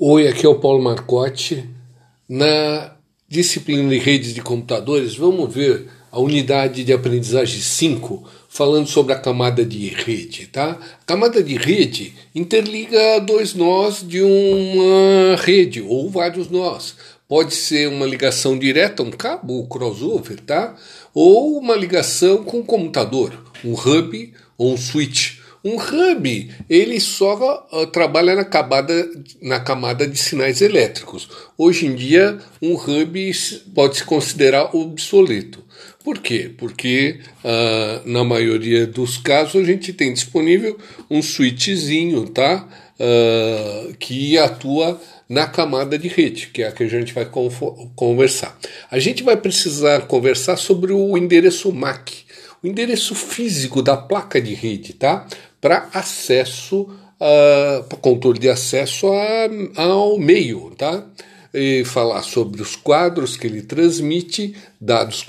Oi, aqui é o Paulo Marcotti. Na disciplina de redes de computadores, vamos ver a unidade de aprendizagem 5, falando sobre a camada de rede. Tá? A camada de rede interliga dois nós de uma rede, ou vários nós. Pode ser uma ligação direta, um cabo, um crossover, tá? ou uma ligação com um computador, um hub ou um switch. Um hub, ele só uh, trabalha na camada, na camada de sinais elétricos. Hoje em dia, um hub pode se considerar obsoleto. Por quê? Porque uh, na maioria dos casos a gente tem disponível um switchzinho, tá? Uh, que atua na camada de rede, que é a que a gente vai conversar. A gente vai precisar conversar sobre o endereço MAC, o endereço físico da placa de rede, tá? Para acesso, uh, para controle de acesso a, ao meio, tá? E falar sobre os quadros que ele transmite, dados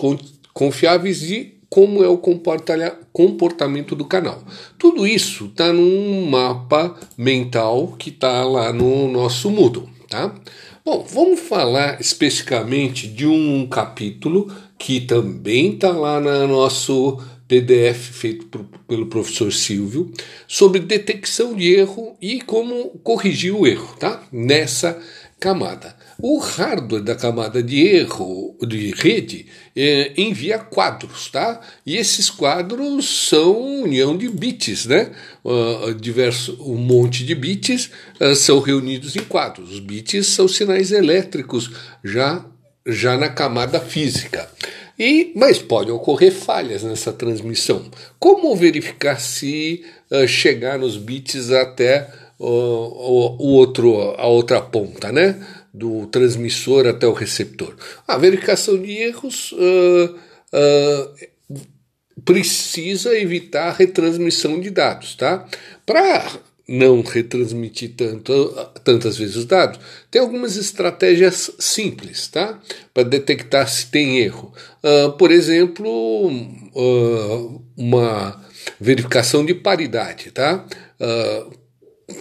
confiáveis e como é o comportamento do canal. Tudo isso está num mapa mental que está lá no nosso Moodle, tá? Bom, vamos falar especificamente de um capítulo que também está lá no nosso PDF feito por, pelo professor Silvio sobre detecção de erro e como corrigir o erro, tá? Nessa camada. O hardware da camada de erro de rede é, envia quadros, tá? E esses quadros são união de bits, né? Uh, diverso, um monte de bits uh, são reunidos em quadros. Os bits são sinais elétricos já já na camada física. E, mas pode ocorrer falhas nessa transmissão. Como verificar se uh, chegar nos bits até uh, o outro, a outra ponta, né? Do transmissor até o receptor. A verificação de erros uh, precisa evitar a retransmissão de dados, tá? Para não retransmitir tanto, tantas vezes os dados, tem algumas estratégias simples tá? para detectar se tem erro. Uh, por exemplo, uh, uma verificação de paridade. Tá? Uh,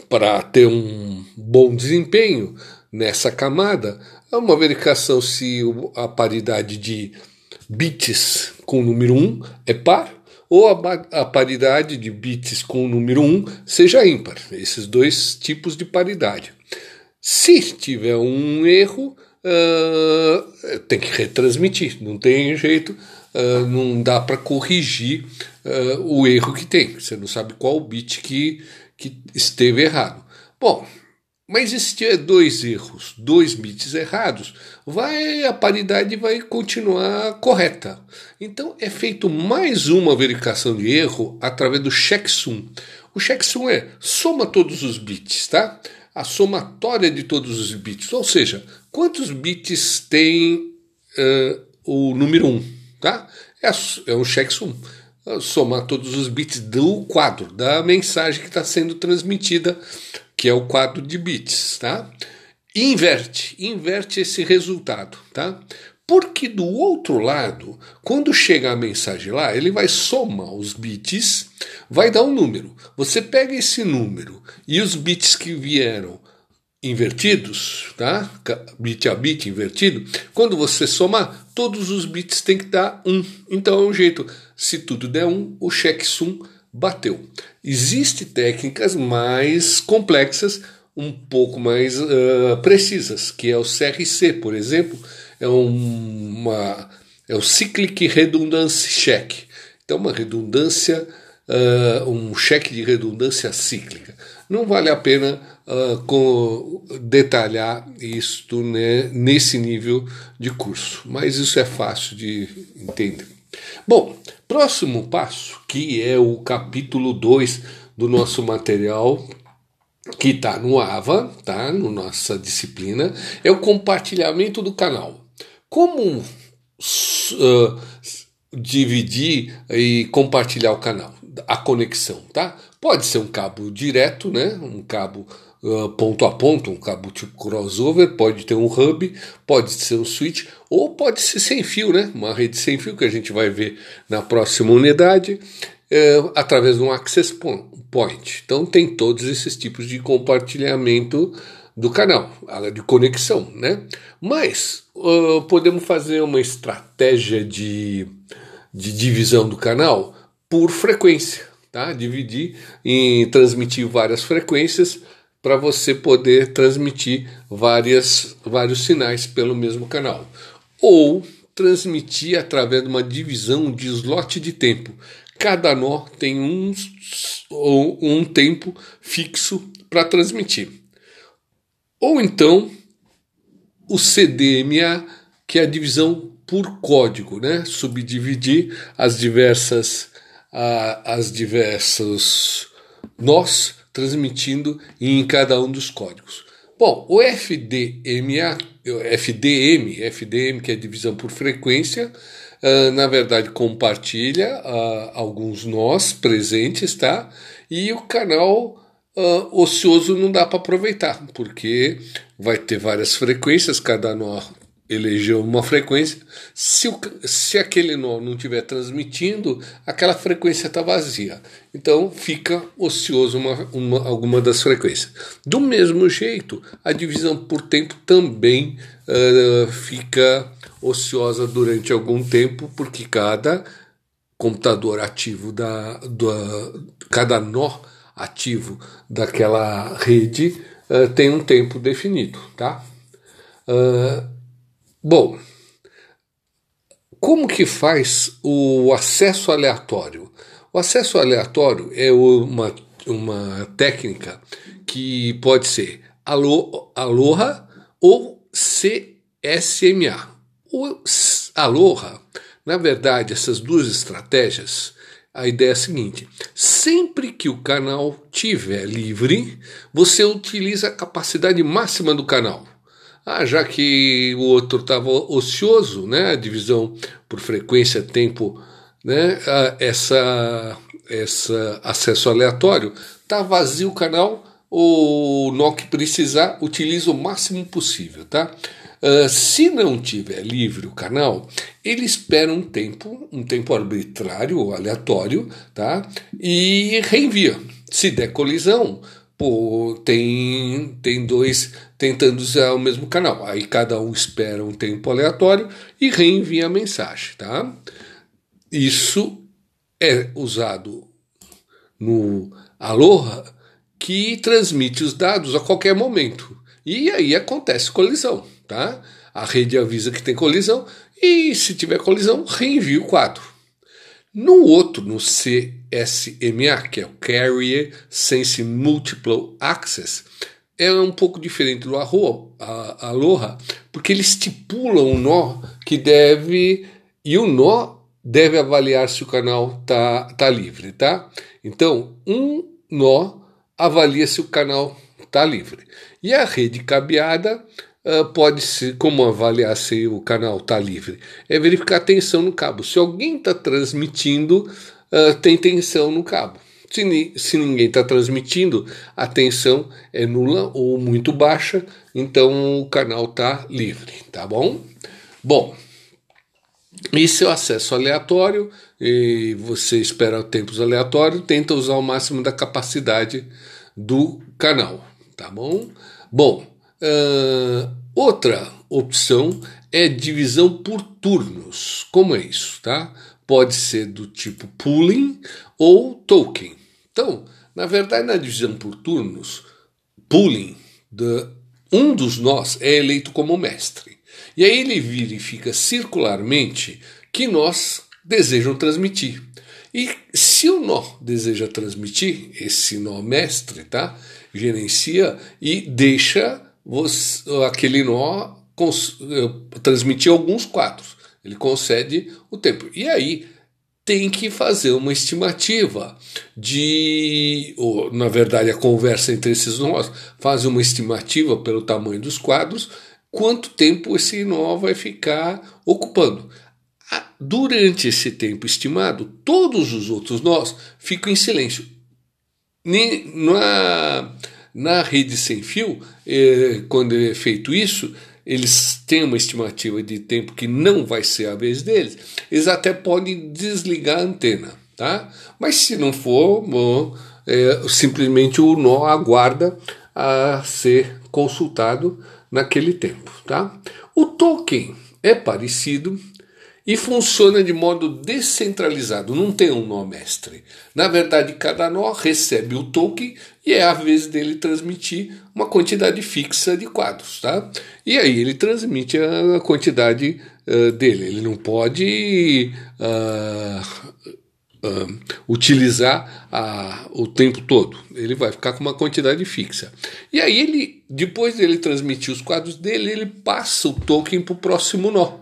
para ter um bom desempenho nessa camada, é uma verificação se a paridade de bits com o número 1 é par ou a, a, paridade de bits com o número 1 seja ímpar. Esses dois tipos de paridade. Se tiver um erro, uh, tem que retransmitir, não tem jeito, uh, não dá para corrigir uh, o erro que tem. Você não sabe qual bit que, que esteve errado. Bom, mas tiver dois erros, dois bits errados, vai a paridade vai continuar correta. Então é feito mais uma verificação de erro através do checksum. O checksum é soma todos os bits, tá? A somatória de todos os bits, ou seja, quantos bits tem uh, o número 1, tá? É, é um checksum somar todos os bits do quadro, da mensagem que está sendo transmitida que é o quadro de bits, tá? inverte, inverte esse resultado, tá? Porque do outro lado, quando chega a mensagem lá, ele vai somar os bits, vai dar um número. Você pega esse número e os bits que vieram invertidos, tá? Bit a bit invertido. Quando você somar, todos os bits tem que dar um. Então é um jeito. Se tudo der um, o checksum bateu. Existem técnicas mais complexas, um pouco mais uh, precisas, que é o CRC, por exemplo, é uma é o Cyclic Redundancy Check. Então, uma redundância, uh, um cheque de redundância cíclica. Não vale a pena uh, com, detalhar isto né, nesse nível de curso, mas isso é fácil de entender. Bom, próximo passo, que é o capítulo 2 do nosso material, que está no AVA, tá? No nossa disciplina, é o compartilhamento do canal. Como uh, dividir e compartilhar o canal, a conexão, tá? Pode ser um cabo direto, né? Um cabo uh, ponto a ponto, um cabo tipo crossover, pode ter um hub, pode ser um switch, ou pode ser sem fio, né? Uma rede sem fio que a gente vai ver na próxima unidade, uh, através de um access point. Então tem todos esses tipos de compartilhamento do canal, de conexão, né? Mas uh, podemos fazer uma estratégia de, de divisão do canal por frequência, tá? Dividir em transmitir várias frequências para você poder transmitir várias, vários sinais pelo mesmo canal. Ou transmitir através de uma divisão de slot de tempo. Cada nó tem um, um tempo fixo para transmitir. Ou então o CDMA, que é a divisão por código, né? Subdividir as diversas as diversos nós transmitindo em cada um dos códigos. Bom, o FDMA, FDM, FDM que é divisão por frequência, uh, na verdade compartilha uh, alguns nós presentes, tá? E o canal uh, ocioso não dá para aproveitar, porque vai ter várias frequências, cada nó elegeu uma frequência. Se, o, se aquele nó não estiver transmitindo, aquela frequência está vazia. Então fica ocioso uma, uma, alguma das frequências. Do mesmo jeito, a divisão por tempo também uh, fica ociosa durante algum tempo, porque cada computador ativo da, da cada nó ativo daquela rede uh, tem um tempo definido, tá? Uh, Bom, como que faz o acesso aleatório? O acesso aleatório é uma, uma técnica que pode ser Alo, Aloha ou CSMA. O Aloha, na verdade, essas duas estratégias, a ideia é a seguinte: sempre que o canal tiver livre, você utiliza a capacidade máxima do canal. Ah, já que o outro estava ocioso, né, a divisão por frequência, tempo, né, essa, essa acesso aleatório, está vazio o canal, o nó que precisar utiliza o máximo possível, tá? Uh, se não tiver livre o canal, ele espera um tempo, um tempo arbitrário ou aleatório, tá? E reenvia. Se der colisão, pô, tem, tem dois tentando usar o mesmo canal. Aí cada um espera um tempo aleatório e reenvia a mensagem, tá? Isso é usado no Aloha que transmite os dados a qualquer momento. E aí acontece colisão, tá? A rede avisa que tem colisão e se tiver colisão, reenvia o quadro. No outro, no CSMA, que é o Carrier Sense Multiple Access, é um pouco diferente do Aloha, porque ele estipula um nó que deve e o nó deve avaliar se o canal tá, tá livre, tá? Então, um nó avalia se o canal tá livre. E a rede cabeada pode ser, como avaliar se o canal tá livre? É verificar a tensão no cabo. Se alguém está transmitindo, uh, tem tensão no cabo. Se, se ninguém está transmitindo, a tensão é nula ou muito baixa, então o canal está livre, tá bom? Bom, isso é o acesso aleatório, e você espera tempos aleatórios, tenta usar o máximo da capacidade do canal, tá bom? Bom, uh, outra opção é divisão por turnos. Como é isso, tá? Pode ser do tipo pooling ou token. Então, na verdade, na divisão por turnos, pooling, de, um dos nós é eleito como mestre. E aí ele verifica circularmente que nós desejam transmitir. E se o nó deseja transmitir, esse nó mestre, tá? Gerencia e deixa você, aquele nó eh, transmitir alguns quadros. Ele concede o tempo. E aí tem que fazer uma estimativa de, ou na verdade a conversa entre esses nós faz uma estimativa pelo tamanho dos quadros, quanto tempo esse nó vai ficar ocupando. Durante esse tempo estimado, todos os outros nós ficam em silêncio. Na, na rede sem fio, eh, quando é feito isso, eles têm uma estimativa de tempo que não vai ser a vez deles, eles até podem desligar a antena, tá? Mas se não for, bom, é, simplesmente o nó aguarda a ser consultado naquele tempo. Tá? O token é parecido e funciona de modo descentralizado, não tem um nó mestre. Na verdade, cada nó recebe o token e é a vez dele transmitir uma quantidade fixa de quadros. Tá? E aí ele transmite a quantidade uh, dele. Ele não pode uh, uh, utilizar a, o tempo todo. Ele vai ficar com uma quantidade fixa. E aí ele, depois dele transmitir os quadros dele, ele passa o token para o próximo nó,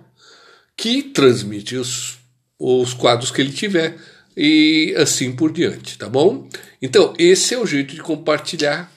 que transmite os, os quadros que ele tiver e assim por diante, tá bom? Então esse é o jeito de compartilhar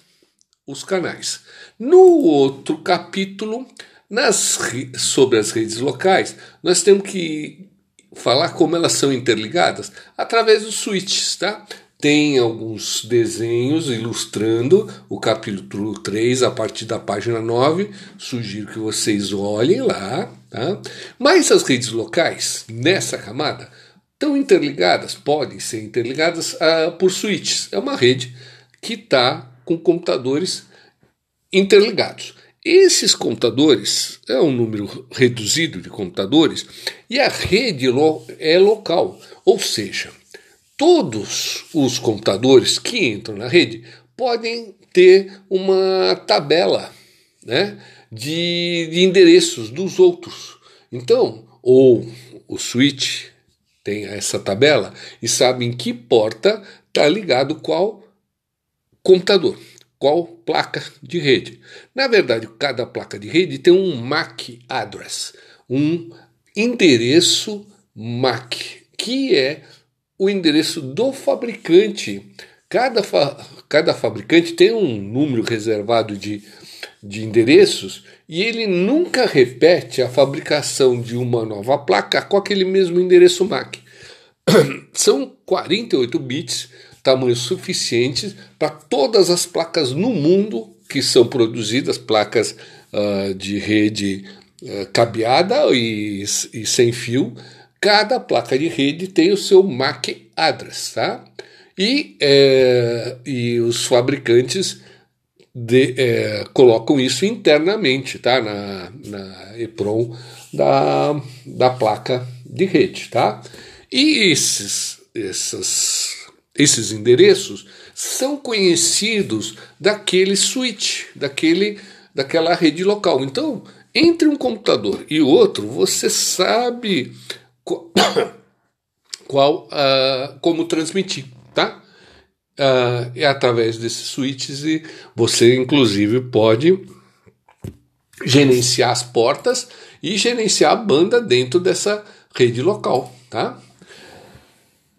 os canais. No outro capítulo, nas, sobre as redes locais, nós temos que falar como elas são interligadas através dos switches, tá? Tem alguns desenhos ilustrando o capítulo 3 a partir da página 9. Sugiro que vocês olhem lá, tá? Mas as redes locais nessa camada estão interligadas, podem ser interligadas uh, por switches. É uma rede que está com computadores interligados. Esses computadores é um número reduzido de computadores e a rede é local, ou seja, todos os computadores que entram na rede podem ter uma tabela né, de, de endereços dos outros. Então, ou o switch tem essa tabela e sabe em que porta está ligado qual computador qual placa de rede. Na verdade, cada placa de rede tem um MAC address, um endereço MAC, que é o endereço do fabricante. Cada, fa cada fabricante tem um número reservado de, de endereços e ele nunca repete a fabricação de uma nova placa com aquele mesmo endereço MAC. São 48 bits tamanho suficiente para todas as placas no mundo que são produzidas, placas uh, de rede uh, cabeada e, e, sem fio. Cada placa de rede tem o seu MAC address, tá? E, é, e os fabricantes de, é, colocam isso internamente, tá? Na, na EPROM da, da placa de rede, tá? E esses, essas esses endereços são conhecidos daquele switch, daquele, daquela rede local. Então, entre um computador e outro, você sabe qual, qual uh, como transmitir, tá? Uh, é através desses switches e você, inclusive, pode gerenciar as portas e gerenciar a banda dentro dessa rede local, tá?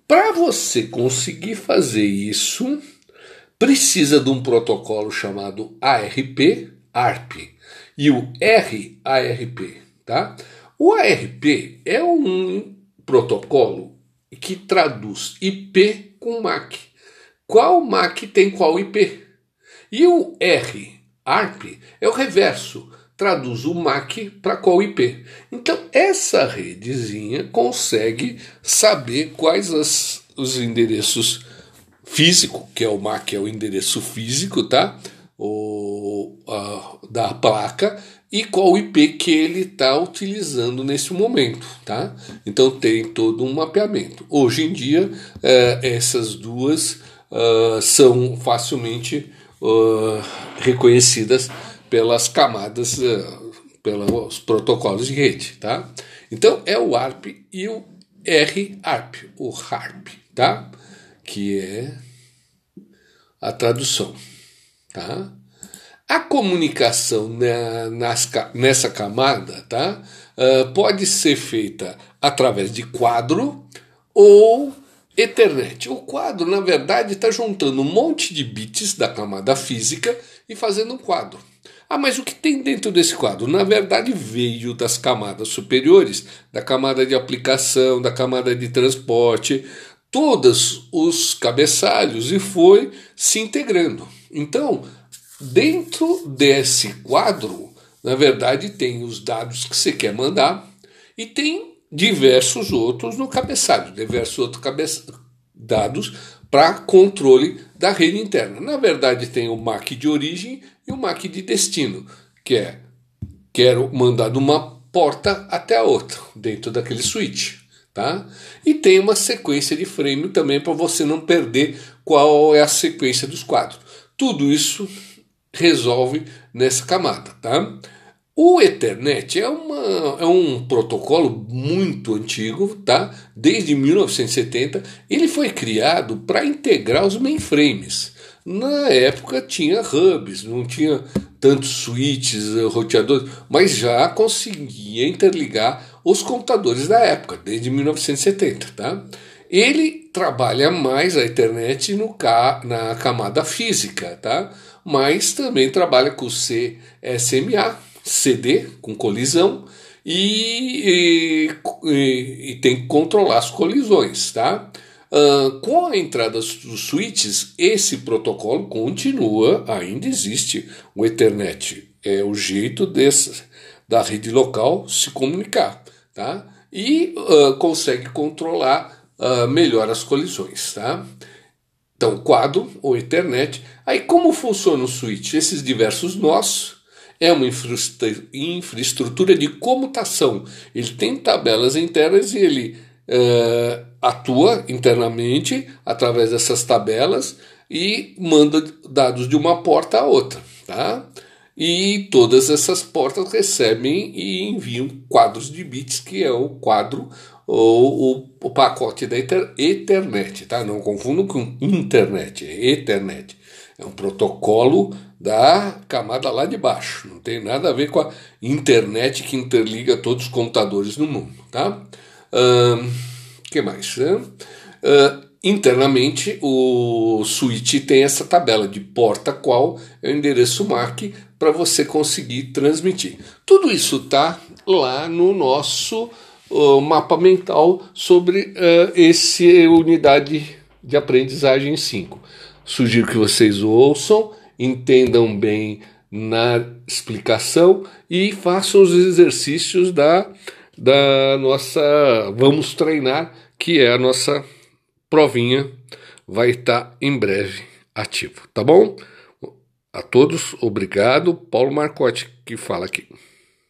Para você conseguir fazer isso, precisa de um protocolo chamado ARP, ARP, e o RARP, tá? O ARP é um protocolo que traduz IP com MAC. Qual MAC tem qual IP? E o RARP é o reverso traduz o MAC para qual IP. Então, essa redezinha consegue saber quais as, os endereços físico, que é o MAC, é o endereço físico, tá? O, a, da placa e qual IP que ele está utilizando nesse momento, tá? Então tem todo um mapeamento. Hoje em dia é, essas duas uh, são facilmente uh, reconhecidas pelas camadas, uh, pelos protocolos de rede, tá? Então é o ARP e o RARP, o HARP, tá? Que é a tradução, tá? A comunicação na, nas, nessa camada, tá? Uh, pode ser feita através de quadro ou Ethernet. O quadro, na verdade, está juntando um monte de bits da camada física e fazendo um quadro. Ah, mas o que tem dentro desse quadro? Na verdade, veio das camadas superiores, da camada de aplicação, da camada de transporte, todos os cabeçalhos e foi se integrando. Então, dentro desse quadro, na verdade, tem os dados que você quer mandar e tem diversos outros no cabeçalho, diversos outros dados para controle da rede interna. Na verdade, tem o MAC de origem e o MAC de destino, que é quero mandar de uma porta até a outra, dentro daquele switch. Tá? E tem uma sequência de frame também para você não perder qual é a sequência dos quadros. Tudo isso resolve nessa camada. Tá? O Ethernet é, uma, é um protocolo muito antigo, tá? desde 1970. Ele foi criado para integrar os mainframes. Na época tinha hubs, não tinha tantos switches, eh, roteadores, mas já conseguia interligar os computadores da época, desde 1970. Tá? Ele trabalha mais a internet no, na camada física, tá? mas também trabalha com CSMA, CD com colisão e, e, e tem que controlar as colisões, tá? Uh, com a entrada dos switches, esse protocolo continua, ainda existe o Ethernet. É o jeito desse, da rede local se comunicar, tá? E uh, consegue controlar uh, melhor as colisões, tá? Então, quadro ou Ethernet. Aí, como funciona o switch? Esses diversos nós é uma infraestrutura de comutação. Ele tem tabelas internas e ele uh, atua internamente através dessas tabelas e manda dados de uma porta a outra. Tá? E todas essas portas recebem e enviam quadros de bits, que é o quadro ou o, o pacote da Ethernet. Tá? Não confundo com internet, é Ethernet. É um protocolo da camada lá de baixo. Não tem nada a ver com a internet que interliga todos os computadores no mundo, tá? O uh, que mais? Uh, internamente, o switch tem essa tabela de porta qual é o endereço MAC para você conseguir transmitir. Tudo isso tá lá no nosso uh, mapa mental sobre uh, esse unidade de aprendizagem 5. Sugiro que vocês ouçam entendam bem na explicação e façam os exercícios da, da nossa Vamos Treinar, que é a nossa provinha, vai estar em breve ativo, tá bom? A todos, obrigado. Paulo Marcotti que fala aqui.